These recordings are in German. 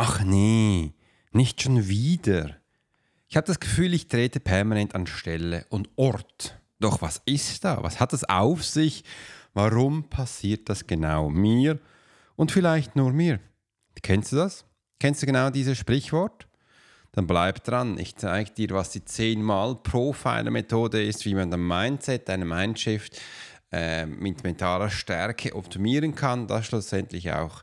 Ach nee, nicht schon wieder. Ich habe das Gefühl, ich trete permanent an Stelle und Ort. Doch was ist da? Was hat es auf sich? Warum passiert das genau mir und vielleicht nur mir? Kennst du das? Kennst du genau dieses Sprichwort? Dann bleib dran. Ich zeige dir, was die 10 Profiler-Methode ist, wie man dein Mindset, deine Mindshift äh, mit mentaler Stärke optimieren kann, dass schlussendlich auch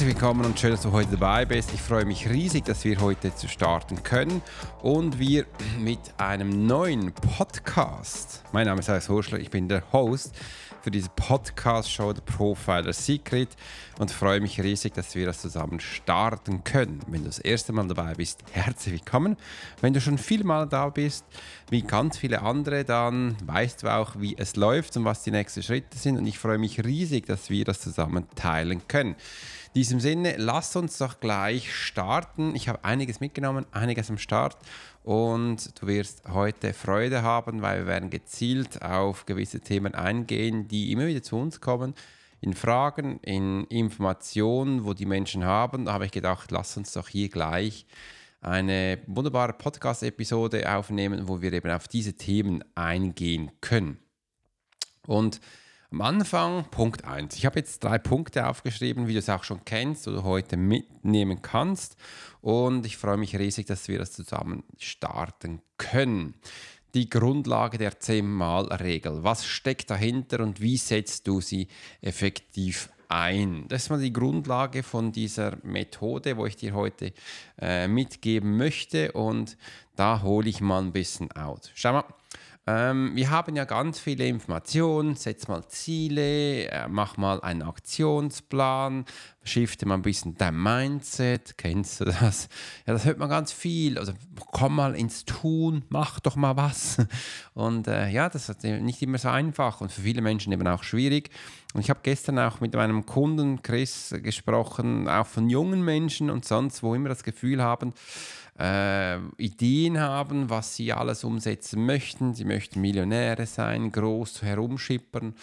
Herzlich willkommen und schön, dass du heute dabei bist. Ich freue mich riesig, dass wir heute zu starten können und wir mit einem neuen Podcast. Mein Name ist Alex Horschler, ich bin der Host für diese Podcast-Show The Profiler Secret und freue mich riesig, dass wir das zusammen starten können. Wenn du das erste Mal dabei bist, herzlich willkommen. Wenn du schon viel Mal da bist, wie ganz viele andere, dann weißt du auch, wie es läuft und was die nächsten Schritte sind und ich freue mich riesig, dass wir das zusammen teilen können. In diesem Sinne, lasst uns doch gleich starten. Ich habe einiges mitgenommen, einiges am Start und du wirst heute Freude haben, weil wir werden gezielt auf gewisse Themen eingehen, die immer wieder zu uns kommen. In Fragen, in Informationen, wo die Menschen haben, da habe ich gedacht, lass uns doch hier gleich eine wunderbare Podcast-Episode aufnehmen, wo wir eben auf diese Themen eingehen können. Und am Anfang Punkt 1. Ich habe jetzt drei Punkte aufgeschrieben, wie du es auch schon kennst oder heute mitnehmen kannst. Und ich freue mich riesig, dass wir das zusammen starten können. Die Grundlage der 10-Mal-Regel. Was steckt dahinter und wie setzt du sie effektiv ein? Das ist mal die Grundlage von dieser Methode, wo ich dir heute äh, mitgeben möchte. Und da hole ich mal ein bisschen aus. Schau mal. Ähm, wir haben ja ganz viele Informationen. Setz mal Ziele, äh, mach mal einen Aktionsplan, shifte mal ein bisschen dein Mindset. Kennst du das? Ja, das hört man ganz viel. Also komm mal ins Tun, mach doch mal was. Und äh, ja, das ist nicht immer so einfach und für viele Menschen eben auch schwierig. Und ich habe gestern auch mit meinem Kunden Chris gesprochen, auch von jungen Menschen und sonst, wo immer das Gefühl haben, äh, Ideen haben, was sie alles umsetzen möchten. Sie möchten Millionäre sein, groß herumschippern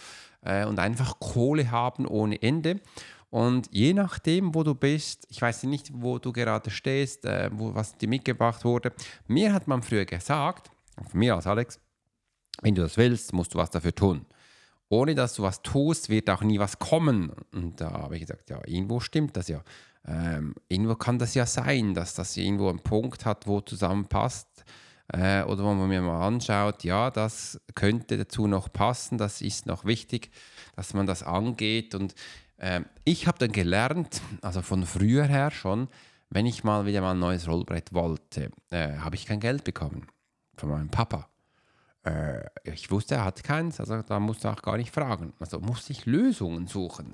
äh, und einfach Kohle haben ohne Ende. Und je nachdem, wo du bist, ich weiß nicht, wo du gerade stehst, äh, wo, was dir mitgebracht wurde, mir hat man früher gesagt, von mir als Alex, wenn du das willst, musst du was dafür tun. Ohne dass du was tust, wird auch nie was kommen. Und da habe ich gesagt, ja, irgendwo stimmt das ja ähm, irgendwo kann das ja sein, dass das irgendwo einen Punkt hat, wo zusammenpasst. Äh, oder wo man mir mal anschaut, ja, das könnte dazu noch passen, das ist noch wichtig, dass man das angeht. Und äh, ich habe dann gelernt, also von früher her schon, wenn ich mal wieder mal ein neues Rollbrett wollte, äh, habe ich kein Geld bekommen von meinem Papa. Äh, ich wusste, er hat keins, also da musste ich auch gar nicht fragen. Also musste ich Lösungen suchen.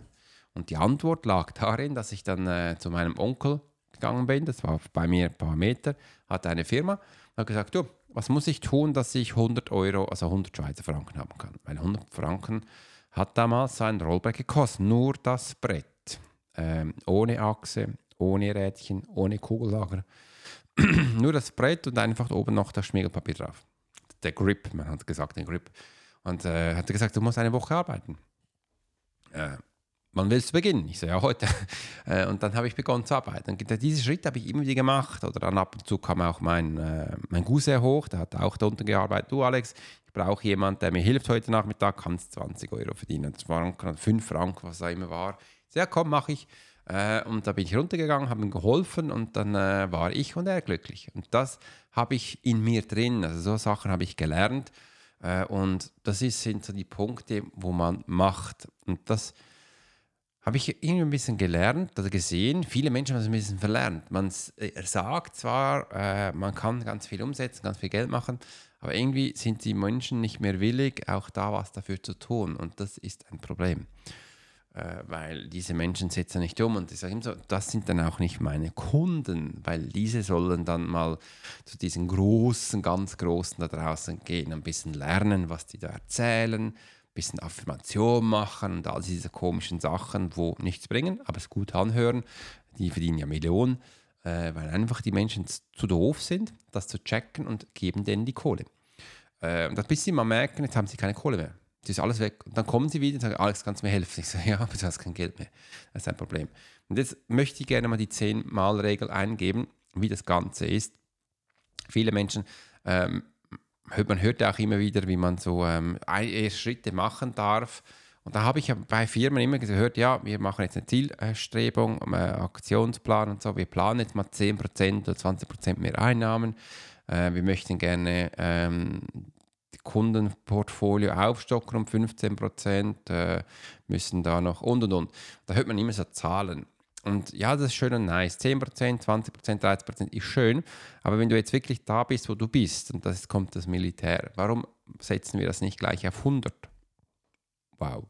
Und die Antwort lag darin, dass ich dann äh, zu meinem Onkel gegangen bin, das war bei mir ein paar Meter, hatte eine Firma, hat gesagt, du, was muss ich tun, dass ich 100 Euro, also 100 Schweizer Franken haben kann? Weil 100 Franken hat damals ein Rollbrett gekostet, nur das Brett, ähm, ohne Achse, ohne Rädchen, ohne Kugellager, nur das Brett und einfach oben noch das Schmiegelpapier drauf. Der Grip, man hat gesagt, den Grip. Und äh, hat gesagt, du musst eine Woche arbeiten. Äh, wann willst du beginnen? Ich so, ja, heute. Äh, und dann habe ich begonnen zu arbeiten. Und diesen Schritt habe ich immer wieder gemacht. Oder dann ab und zu kam auch mein, äh, mein Cousin hoch, der hat auch da unten gearbeitet. Du, Alex, ich brauche jemanden, der mir hilft heute Nachmittag, kannst 20 Euro verdienen. 20 Franken, 5 Franken, was auch immer war. So, ja, komm, mache ich. Äh, und da bin ich runtergegangen, habe ihm geholfen und dann war ich und er glücklich. Und das habe ich in mir drin. Also so Sachen habe ich gelernt. Und das ist, sind so die Punkte, wo man macht. Und das habe ich irgendwie ein bisschen gelernt oder gesehen. Viele Menschen haben es ein bisschen verlernt. Man äh, sagt zwar, äh, man kann ganz viel umsetzen, ganz viel Geld machen, aber irgendwie sind die Menschen nicht mehr willig, auch da was dafür zu tun. Und das ist ein Problem äh, weil diese Menschen setzen nicht um und ich sage immer so, das sind dann auch nicht meine Kunden, weil diese sollen dann mal zu diesen großen, ganz großen da draußen gehen, ein bisschen lernen, was die da erzählen, bisschen Affirmation machen und all diese komischen Sachen, wo nichts bringen, aber es gut anhören, die verdienen ja Millionen, äh, weil einfach die Menschen zu doof sind, das zu checken und geben denen die Kohle. Äh, und bis sie mal merken, jetzt haben sie keine Kohle mehr das ist alles weg. Und dann kommen sie wieder und sagen, Alex, kannst du mir helfen? Ich sage, ja, aber du hast kein Geld mehr. Das ist ein Problem. Und jetzt möchte ich gerne mal die 10-Mal-Regel eingeben, wie das Ganze ist. Viele Menschen, ähm, man hört auch immer wieder, wie man so ähm, Schritte machen darf. Und da habe ich bei Firmen immer gehört, ja, wir machen jetzt eine Zielstrebung, einen Aktionsplan und so. Wir planen jetzt mal 10% oder 20% mehr Einnahmen. Äh, wir möchten gerne ähm, Kundenportfolio aufstocken um 15 Prozent, äh, müssen da noch und und und. Da hört man immer so Zahlen. Und ja, das ist schön und nice. 10%, 20%, 30% ist schön. Aber wenn du jetzt wirklich da bist, wo du bist, und das kommt das Militär, warum setzen wir das nicht gleich auf 100? Wow.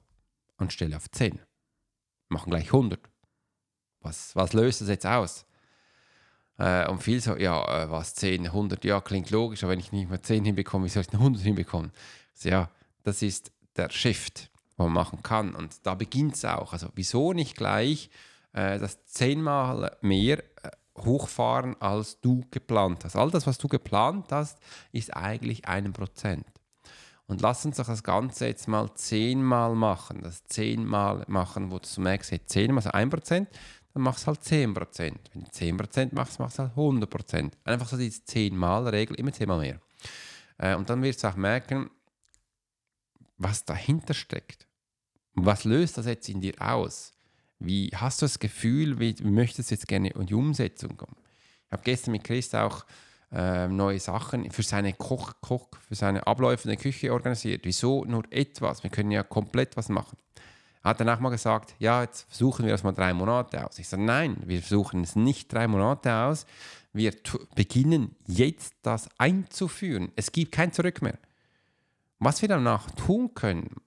Anstelle auf 10. Machen gleich 100. Was, was löst das jetzt aus? Äh, und viel so, ja, äh, was 10, 100, ja, klingt logisch, aber wenn ich nicht mehr 10 hinbekomme, wie soll ich denn 100 hinbekommen? Also, ja, das ist der Shift, den man machen kann. Und da beginnt es auch. Also, wieso nicht gleich äh, das zehnmal mehr äh, hochfahren, als du geplant hast? All das, was du geplant hast, ist eigentlich ein Prozent. Und lass uns doch das Ganze jetzt mal zehnmal machen. Das zehnmal machen, wo du merkst, hey, zehnmal, also ein Prozent, dann machst du halt 10%. Wenn du 10% machst, machst du halt 100%. Einfach so diese 10-Mal-Regel, immer 10 Mal mehr. Äh, und dann wirst du auch merken, was dahinter steckt. Was löst das jetzt in dir aus? Wie hast du das Gefühl, wie möchtest du jetzt gerne in die Umsetzung kommen? Ich habe gestern mit Chris auch äh, neue Sachen für seine Koch, Koch, für seine Abläufe in der Küche organisiert. Wieso nur etwas? Wir können ja komplett was machen hat danach mal gesagt, ja, jetzt versuchen wir das mal drei Monate aus. Ich sage, nein, wir versuchen es nicht drei Monate aus. Wir beginnen jetzt das einzuführen. Es gibt kein Zurück mehr. Was wir danach tun können,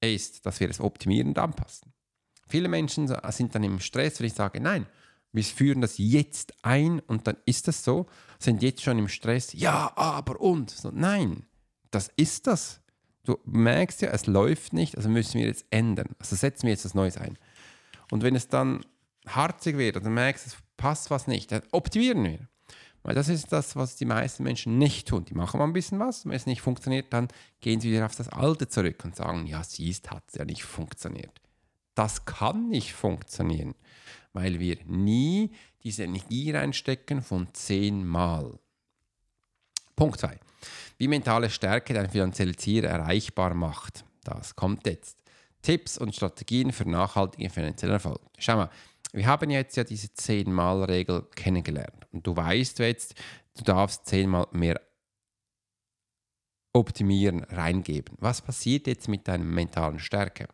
ist, dass wir es optimieren und anpassen. Viele Menschen sind dann im Stress, wenn ich sage, nein, wir führen das jetzt ein und dann ist das so, sind jetzt schon im Stress, ja, aber und. So, nein, das ist das du merkst ja, es läuft nicht, also müssen wir jetzt ändern. Also setzen wir jetzt was Neues ein. Und wenn es dann harzig wird du merkst, es passt was nicht, dann optimieren wir. Weil das ist das, was die meisten Menschen nicht tun. Die machen mal ein bisschen was, wenn es nicht funktioniert, dann gehen sie wieder auf das Alte zurück und sagen, ja, siehst, hat es ja nicht funktioniert. Das kann nicht funktionieren, weil wir nie diese Energie reinstecken von zehnmal. Punkt 2 wie mentale Stärke dein finanzielles Ziel erreichbar macht. Das kommt jetzt. Tipps und Strategien für nachhaltigen finanziellen Erfolg. Schau mal, wir haben jetzt ja diese 10-Mal-Regel kennengelernt. Und du weißt jetzt, du darfst 10 Mal mehr optimieren, reingeben. Was passiert jetzt mit deiner mentalen Stärke?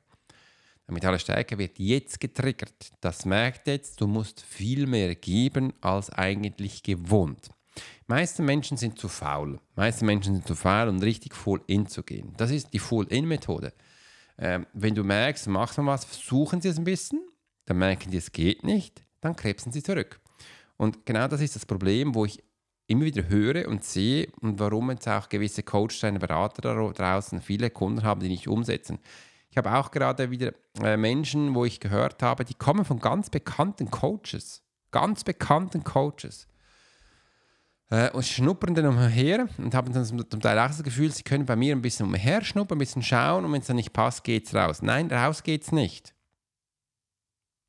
Deine mentale Stärke wird jetzt getriggert. Das merkt jetzt, du musst viel mehr geben als eigentlich gewohnt meisten Menschen sind zu faul. Die meisten Menschen sind zu faul, um richtig full in zu gehen. Das ist die Full-in-Methode. Ähm, wenn du merkst, machst du was, versuchen sie es ein bisschen, dann merken die, es geht nicht, dann krebsen sie zurück. Und genau das ist das Problem, wo ich immer wieder höre und sehe und warum jetzt auch gewisse Coaches, Berater da draußen viele Kunden haben, die nicht umsetzen. Ich habe auch gerade wieder äh, Menschen, wo ich gehört habe, die kommen von ganz bekannten Coaches, ganz bekannten Coaches äh, und schnuppern dann umher und haben dann zum Teil auch das Gefühl, sie können bei mir ein bisschen umher schnuppern, ein bisschen schauen und wenn es dann nicht passt, geht es raus. Nein, raus geht es nicht.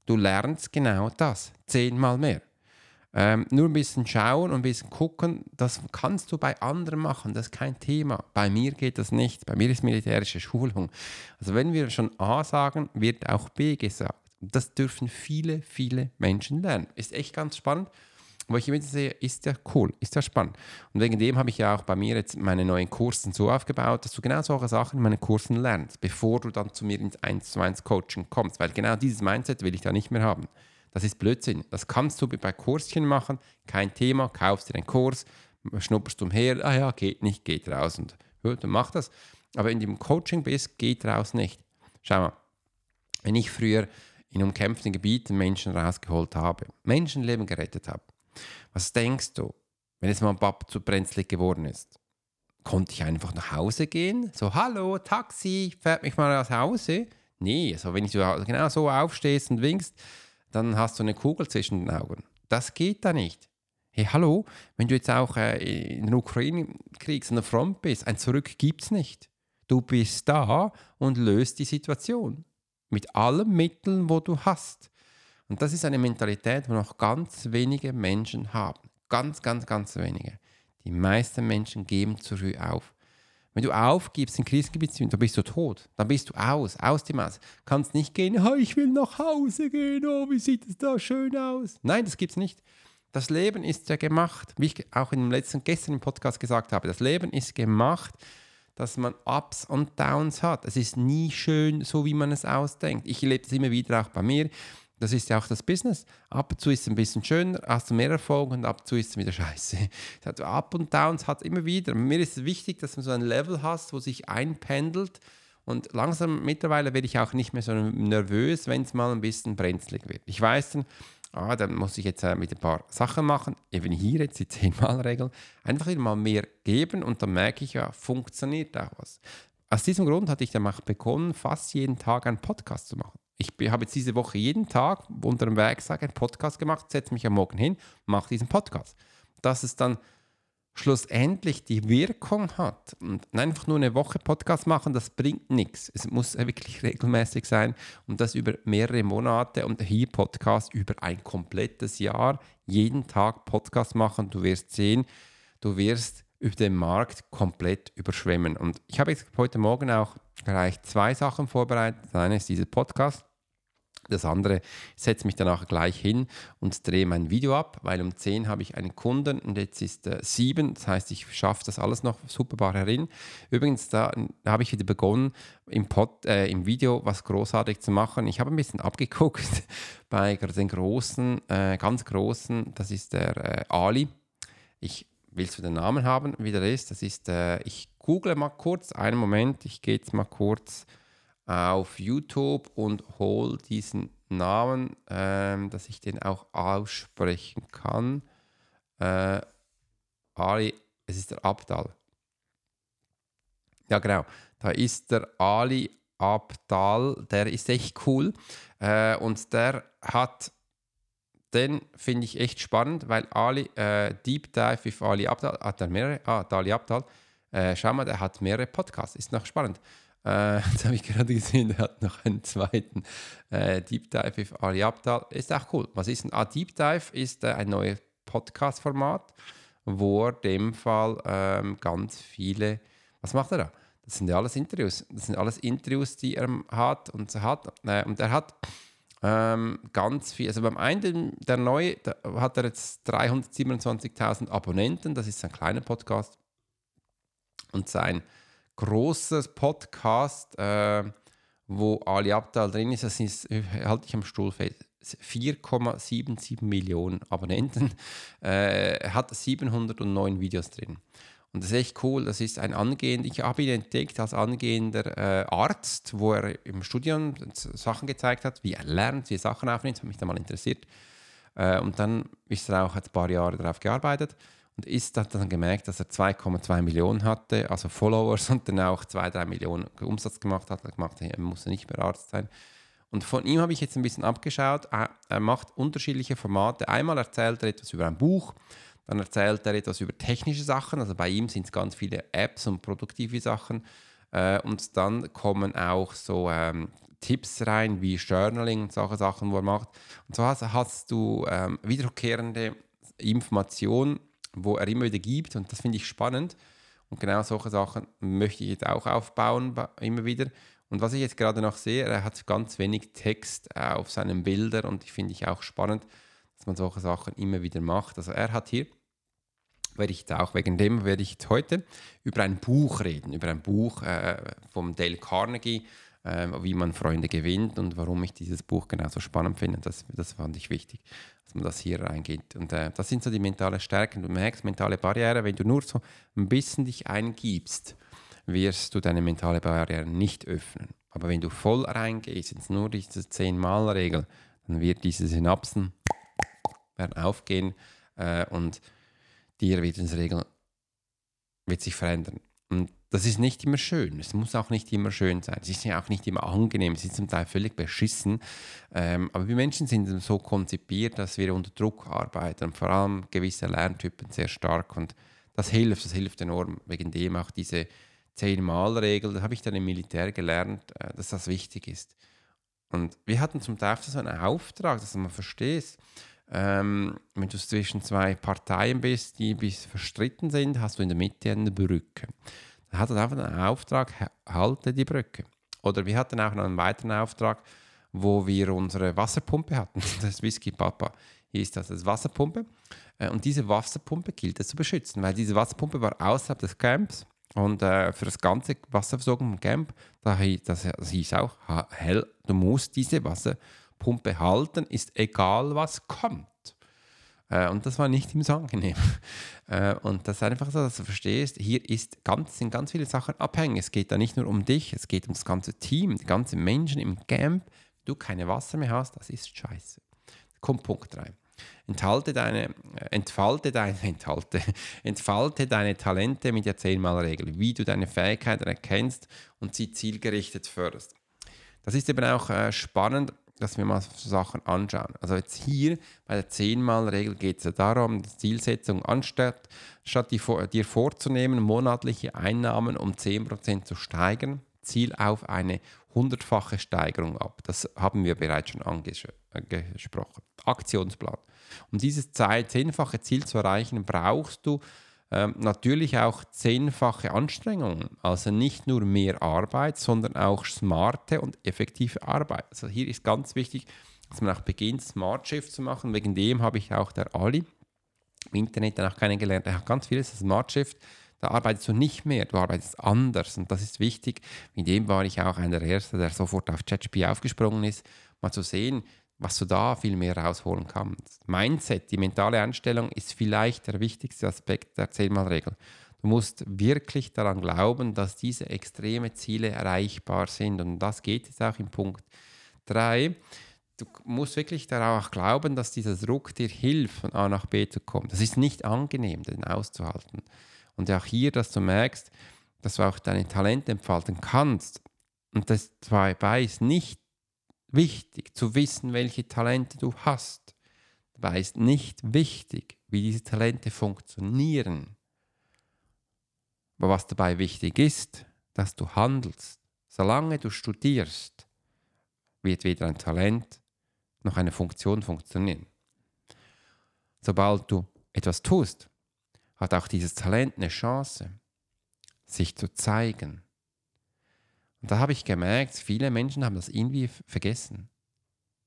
Du lernst genau das, zehnmal mehr. Ähm, nur ein bisschen schauen und ein bisschen gucken, das kannst du bei anderen machen, das ist kein Thema. Bei mir geht das nicht, bei mir ist militärische Schulung. Also wenn wir schon A sagen, wird auch B gesagt. Das dürfen viele, viele Menschen lernen. Ist echt ganz spannend. Wo ich immer sehe, ist ja cool, ist ja spannend. Und wegen dem habe ich ja auch bei mir jetzt meine neuen Kursen so aufgebaut, dass du genau solche Sachen in meinen Kursen lernst, bevor du dann zu mir ins 1 zu 1 Coaching kommst. Weil genau dieses Mindset will ich da nicht mehr haben. Das ist Blödsinn. Das kannst du bei Kurschen machen, kein Thema, kaufst dir einen Kurs, schnupperst umher, ah ja, geht nicht, geht raus und ja, dann mach das. Aber in dem Coaching bist, geht raus nicht. Schau mal, wenn ich früher in umkämpften Gebieten Menschen rausgeholt habe, Menschenleben gerettet habe, was denkst du, wenn jetzt mein Papa zu brenzlig geworden ist? Konnte ich einfach nach Hause gehen? So, hallo, Taxi, fährt mich mal nach Hause? Nee, so wenn ich genau so aufstehst und winkst, dann hast du eine Kugel zwischen den Augen. Das geht da nicht. Hey, hallo, wenn du jetzt auch äh, in den Ukraine-Krieg an der Front bist, ein Zurück gibt es nicht. Du bist da und löst die Situation. Mit allen Mitteln, wo du hast. Und das ist eine Mentalität, die noch ganz wenige Menschen haben. Ganz, ganz, ganz wenige. Die meisten Menschen geben zu früh auf. Wenn du aufgibst in Krisengebieten, dann bist du tot. Dann bist du aus, aus dem Aus. Kannst nicht gehen, oh, ich will nach Hause gehen, oh, wie sieht es da schön aus. Nein, das gibt es nicht. Das Leben ist ja gemacht, wie ich auch in letzten, gestern im Podcast gesagt habe, das Leben ist gemacht, dass man Ups und Downs hat. Es ist nie schön, so wie man es ausdenkt. Ich lebe es immer wieder auch bei mir. Das ist ja auch das Business. Ab und zu ist es ein bisschen schöner, hast du mehr Erfolg und ab und zu ist es wieder scheiße. Up und Downs hat es immer wieder. Mir ist es wichtig, dass man so ein Level hast, wo sich einpendelt. Und langsam mittlerweile werde ich auch nicht mehr so nervös, wenn es mal ein bisschen brenzlig wird. Ich weiß dann, ah, dann muss ich jetzt äh, mit ein paar Sachen machen, eben hier jetzt die 10-Mal-Regel, einfach wieder mal mehr geben und dann merke ich ja, funktioniert auch was. Aus diesem Grund hatte ich dann auch begonnen, fast jeden Tag einen Podcast zu machen. Ich habe jetzt diese Woche jeden Tag unter dem Werkzeug einen Podcast gemacht, setze mich am Morgen hin, mache diesen Podcast. Dass es dann schlussendlich die Wirkung hat und einfach nur eine Woche Podcast machen, das bringt nichts. Es muss wirklich regelmäßig sein und das über mehrere Monate und hier Podcast über ein komplettes Jahr, jeden Tag Podcast machen. Du wirst sehen, du wirst über den Markt komplett überschwemmen. Und ich habe jetzt heute Morgen auch gleich zwei Sachen vorbereitet. Das eine ist dieser Podcast das andere, ich setze mich danach gleich hin und drehe mein Video ab, weil um 10 habe ich einen Kunden und jetzt ist äh, 7. Das heißt, ich schaffe das alles noch superbar herin. Übrigens, da habe ich wieder begonnen, im, Pod, äh, im Video was großartig zu machen. Ich habe ein bisschen abgeguckt bei den großen, äh, ganz großen, das ist der äh, Ali. Ich willst du den Namen haben, wie der ist? Das ist, äh, ich google mal kurz, einen Moment, ich gehe jetzt mal kurz auf YouTube und hole diesen Namen, ähm, dass ich den auch aussprechen kann. Äh, Ali, es ist der Abdal. Ja, genau. Da ist der Ali Abdal, der ist echt cool. Äh, und der hat, den finde ich echt spannend, weil Ali, äh, Deep Dive with Ali Abdal, hat er mehrere, ah, Ali Abdal, äh, schau mal, der hat mehrere Podcasts, ist noch spannend. Äh, jetzt habe ich gerade gesehen, er hat noch einen zweiten äh, Deep Dive with Ali Abdal. Ist auch cool. Was ist ein ah, Deep Dive? Ist äh, ein neues Podcast-Format, wo er dem Fall ähm, ganz viele. Was macht er da? Das sind ja alles Interviews. Das sind alles Interviews, die er hat und hat. Äh, und er hat ähm, ganz viel. Also beim einen, der neue, da hat er jetzt 327.000 Abonnenten. Das ist ein kleiner Podcast. Und sein großes Podcast, äh, wo Ali Abdal drin ist. Das ist, halte ich am Stuhl fest. 4,77 Millionen Abonnenten. Äh, er hat 709 Videos drin. Und das ist echt cool. Das ist ein angehender, ich habe ihn entdeckt als angehender äh, Arzt, wo er im Studium Sachen gezeigt hat, wie er lernt, wie er Sachen aufnimmt. Das hat mich da mal interessiert. Äh, und dann ist er auch ein paar Jahre darauf gearbeitet und ist hat dann gemerkt, dass er 2,2 Millionen hatte, also Followers und dann auch 2-3 Millionen Umsatz gemacht hat. Er gemacht, er musste nicht mehr Arzt sein. Und von ihm habe ich jetzt ein bisschen abgeschaut. Er macht unterschiedliche Formate. Einmal erzählt er etwas über ein Buch, dann erzählt er etwas über technische Sachen. Also bei ihm sind es ganz viele Apps und produktive Sachen. Äh, und dann kommen auch so ähm, Tipps rein, wie Journaling und solche Sachen, wo er macht. Und so hast, hast du ähm, wiederkehrende Informationen wo er immer wieder gibt und das finde ich spannend. Und genau solche Sachen möchte ich jetzt auch aufbauen, immer wieder. Und was ich jetzt gerade noch sehe, er hat ganz wenig Text auf seinen Bildern und ich finde ich auch spannend, dass man solche Sachen immer wieder macht. Also er hat hier, werde ich auch wegen dem werde ich heute über ein Buch reden, über ein Buch äh, vom Dale Carnegie, äh, wie man Freunde gewinnt und warum ich dieses Buch genauso spannend finde. Das, das fand ich wichtig, dass man das hier reingeht. Und äh, das sind so die mentale Stärken. Du merkst, mentale Barriere, wenn du nur so ein bisschen dich eingibst, wirst du deine mentale Barriere nicht öffnen. Aber wenn du voll reingehst, jetzt nur diese 10-Mal-Regel, dann wird diese Synapsen werden aufgehen äh, und dir wird der Regel wird sich verändern. Und das ist nicht immer schön. Es muss auch nicht immer schön sein. Es ist ja auch nicht immer angenehm. Es ist zum Teil völlig beschissen. Ähm, aber wir Menschen sind so konzipiert, dass wir unter Druck arbeiten. vor allem gewisse Lerntypen sehr stark. Und das hilft, das hilft enorm. Wegen dem auch diese Zehn-Mal-Regel, das habe ich dann im Militär gelernt, äh, dass das wichtig ist. Und wir hatten zum Teil so einen Auftrag, dass man versteht, ähm, wenn du zwischen zwei Parteien bist, die bis verstritten sind, hast du in der Mitte eine Brücke. Dann hat er einfach einen Auftrag, halte die Brücke. Oder wir hatten auch noch einen weiteren Auftrag, wo wir unsere Wasserpumpe hatten. Das Whisky Papa hieß das, das Wasserpumpe. Äh, und diese Wasserpumpe gilt es zu beschützen, weil diese Wasserpumpe war außerhalb des Camps und äh, für das ganze Wasserversorgung im Camp, da, das, das hieß auch, hell, du musst diese Wasserpumpe halten, ist egal was kommt. Äh, und das war nicht immer so angenehm. Äh, und das ist einfach so, dass du verstehst, hier ist ganz, sind ganz viele Sachen abhängig. Es geht da nicht nur um dich, es geht um das ganze Team, die ganzen Menschen im Camp. Du keine Wasser mehr hast, das ist scheiße. Kommt Punkt 3. Enthalte deine, äh, entfalte deine, enthalte, entfalte deine Talente mit der 10-Mal-Regel, wie du deine Fähigkeiten erkennst und sie zielgerichtet förderst. Das ist eben auch äh, spannend, dass wir mal Sachen anschauen. Also jetzt hier bei der 10-Mal-Regel geht es ja darum, die Zielsetzung anstatt statt die, dir vorzunehmen, monatliche Einnahmen um 10% zu steigern, Ziel auf eine hundertfache Steigerung ab. Das haben wir bereits schon angesprochen. Äh, Aktionsplan. Um dieses zehnfache Ziel zu erreichen, brauchst du ähm, natürlich auch zehnfache Anstrengungen. Also nicht nur mehr Arbeit, sondern auch smarte und effektive Arbeit. Also hier ist ganz wichtig, dass man auch beginnt, Smart Shift zu machen. Wegen dem habe ich auch der Ali im Internet dann auch kennengelernt. Er hat ganz vieles Smart Shift. Da arbeitest du nicht mehr, du arbeitest anders und das ist wichtig. Mit dem war ich auch einer der Ersten, der sofort auf ChatGPT aufgesprungen ist, mal zu sehen, was du da viel mehr rausholen kannst. Mindset, die mentale Einstellung ist vielleicht der wichtigste Aspekt der Zehnmalregel. Du musst wirklich daran glauben, dass diese extreme Ziele erreichbar sind. Und das geht jetzt auch in Punkt 3. Du musst wirklich darauf auch glauben, dass dieser Druck dir hilft, von A nach B zu kommen. Das ist nicht angenehm, den auszuhalten. Und auch hier, dass du merkst, dass du auch deine Talente entfalten kannst. Und das dabei ist nicht wichtig zu wissen, welche Talente du hast. Dabei ist nicht wichtig, wie diese Talente funktionieren. Aber was dabei wichtig ist, dass du handelst. Solange du studierst, wird weder ein Talent noch eine Funktion funktionieren. Sobald du etwas tust, hat auch dieses Talent eine Chance, sich zu zeigen, und da habe ich gemerkt, viele Menschen haben das irgendwie vergessen.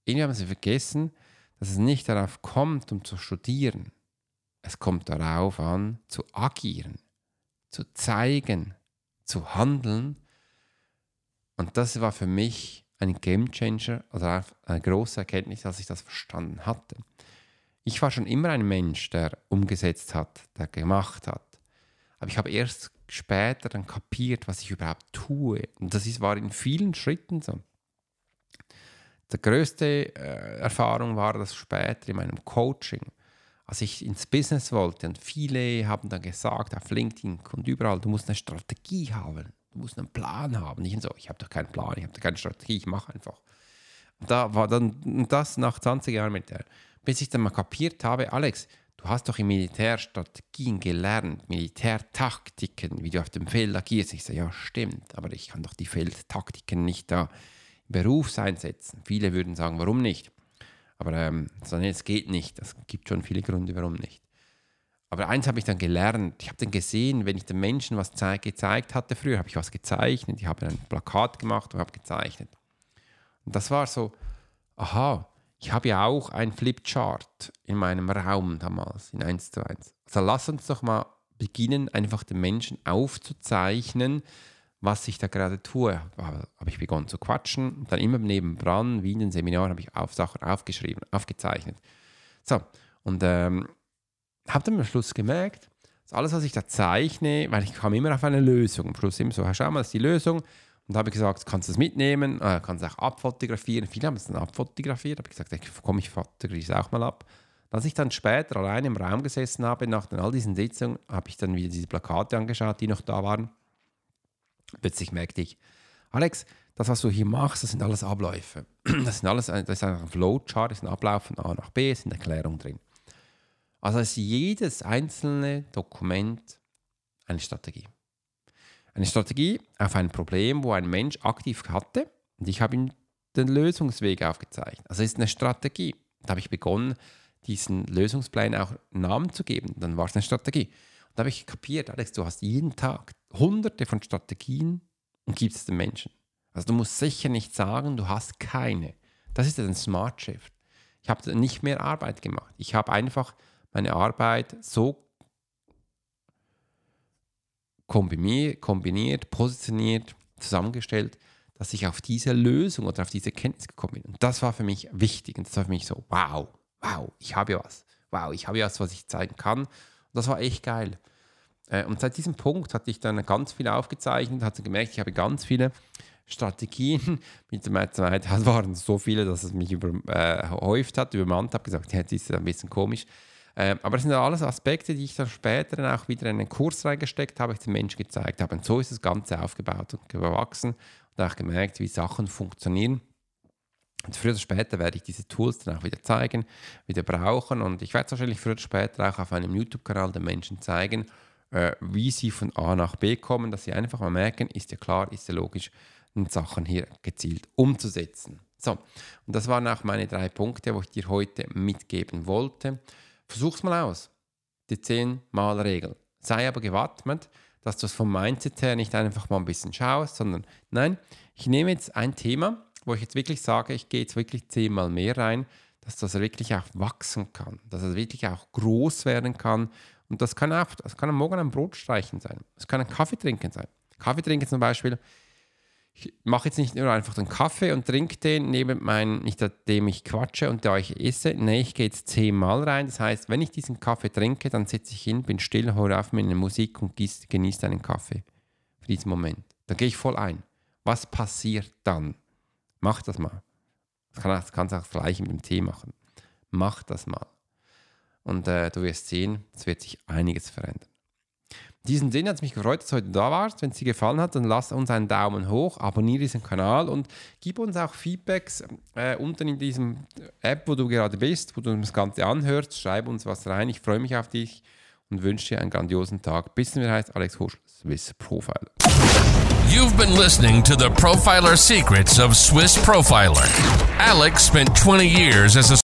Irgendwie haben sie vergessen, dass es nicht darauf kommt, um zu studieren. Es kommt darauf an, zu agieren, zu zeigen, zu handeln. Und das war für mich ein Gamechanger, also eine große Erkenntnis, als ich das verstanden hatte. Ich war schon immer ein Mensch, der umgesetzt hat, der gemacht hat. Aber ich habe erst später dann kapiert, was ich überhaupt tue. Und das ist, war in vielen Schritten so. Die größte äh, Erfahrung war das später in meinem Coaching, als ich ins Business wollte. Und viele haben dann gesagt, auf LinkedIn und überall, du musst eine Strategie haben, du musst einen Plan haben. Ich so, ich habe doch keinen Plan, ich habe doch keine Strategie, ich mache einfach. Und da war dann das nach 20 Jahren mit der, bis ich dann mal kapiert habe, Alex, Du hast doch im Militär Strategien gelernt, Militärtaktiken, wie du auf dem Feld agierst. Ich sage, ja, stimmt, aber ich kann doch die Feldtaktiken nicht da im Berufs einsetzen. Viele würden sagen, warum nicht? Aber ähm, es geht nicht. Es gibt schon viele Gründe, warum nicht. Aber eins habe ich dann gelernt. Ich habe dann gesehen, wenn ich den Menschen was gezeigt hatte früher, habe ich was gezeichnet. Ich habe ein Plakat gemacht und habe gezeichnet. Und das war so, aha, ich habe ja auch ein Flipchart in meinem Raum damals, in 1 zu 1. Also lass uns doch mal beginnen, einfach den Menschen aufzuzeichnen, was ich da gerade tue. Habe ich begonnen zu quatschen, dann immer nebendran, wie in den Seminaren, habe ich auf Sachen aufgeschrieben, aufgezeichnet. So, und ähm, habe dann am Schluss gemerkt, dass alles, was ich da zeichne, weil ich kam immer auf eine Lösung. Am Schluss immer so, schau mal, das ist die Lösung. Und habe ich gesagt, kannst du es mitnehmen, äh, kannst du auch abfotografieren. Viele haben es dann abfotografiert. habe ich gesagt, komm, ich fotografiere es auch mal ab. Als ich dann später allein im Raum gesessen habe, nach all diesen Sitzungen, habe ich dann wieder diese Plakate angeschaut, die noch da waren. Plötzlich merkte ich, Alex, das, was du hier machst, das sind alles Abläufe. Das, sind alles, das ist ein Flowchart, das ist ein Ablauf von A nach B, es sind Erklärungen drin. Also ist jedes einzelne Dokument eine Strategie. Eine Strategie auf ein Problem, wo ein Mensch aktiv hatte und ich habe ihm den Lösungsweg aufgezeigt. Also es ist eine Strategie. Da habe ich begonnen, diesen Lösungsplan auch Namen zu geben. Dann war es eine Strategie. Und da habe ich kapiert, Alex, du hast jeden Tag hunderte von Strategien und gibst es den Menschen. Also du musst sicher nicht sagen, du hast keine. Das ist ein Smart Shift. Ich habe nicht mehr Arbeit gemacht. Ich habe einfach meine Arbeit so kombiniert, positioniert, zusammengestellt, dass ich auf diese Lösung oder auf diese Kenntnis gekommen bin. Und das war für mich wichtig. Und das war für mich so, wow, wow, ich habe ja was. Wow, ich habe ja was, was ich zeigen kann. Und das war echt geil. Äh, und seit diesem Punkt hatte ich dann ganz viel aufgezeichnet, hatte gemerkt, ich habe ganz viele Strategien. Mit der Zeit waren so viele, dass es mich überhäuft äh, hat, übermannt habe, gesagt, jetzt ist es ein bisschen komisch. Äh, aber das sind alles Aspekte, die ich dann später dann auch wieder in einen Kurs reingesteckt habe, ich den Menschen gezeigt habe. Und so ist das Ganze aufgebaut und gewachsen und auch gemerkt, wie Sachen funktionieren. Und früher oder später werde ich diese Tools dann auch wieder zeigen, wieder brauchen. Und ich werde es wahrscheinlich früher oder später auch auf einem YouTube-Kanal den Menschen zeigen, äh, wie sie von A nach B kommen, dass sie einfach mal merken, ist ja klar, ist ja logisch, und Sachen hier gezielt umzusetzen. So, und das waren auch meine drei Punkte, wo ich dir heute mitgeben wollte. Versuch's mal aus. Die 10-Mal-Regel. Sei aber gewappnet, dass du es vom Mindset her nicht einfach mal ein bisschen schaust, sondern nein, ich nehme jetzt ein Thema, wo ich jetzt wirklich sage, ich gehe jetzt wirklich zehnmal mehr rein, dass das wirklich auch wachsen kann, dass es wirklich auch groß werden kann. Und das kann auch, das kann am Morgen ein Brot streichen sein. Es kann ein Kaffee trinken sein. Kaffee trinken zum Beispiel ich mache jetzt nicht nur einfach den Kaffee und trinke den neben meinen, nicht dem ich quatsche und da ich esse. Nee, ich gehe jetzt zehnmal rein. Das heißt, wenn ich diesen Kaffee trinke, dann setze ich hin, bin still, höre auf mit der Musik und genieße einen Kaffee für diesen Moment. Da gehe ich voll ein. Was passiert dann? Mach das mal. Das, kann, das kannst du auch das gleiche mit dem Tee machen. Mach das mal. Und äh, du wirst sehen, es wird sich einiges verändern. In diesem Sinne hat es mich gefreut, dass du heute da warst. Wenn es dir gefallen hat, dann lass uns einen Daumen hoch, abonniere diesen Kanal und gib uns auch Feedbacks äh, unten in diesem App, wo du gerade bist, wo du das Ganze anhörst. Schreib uns was rein. Ich freue mich auf dich und wünsche dir einen grandiosen Tag. Bis dann, heißt Alex Husch, Swiss Profiler. You've been listening to the Profiler Secrets of Swiss Profiler. Alex spent 20 years as a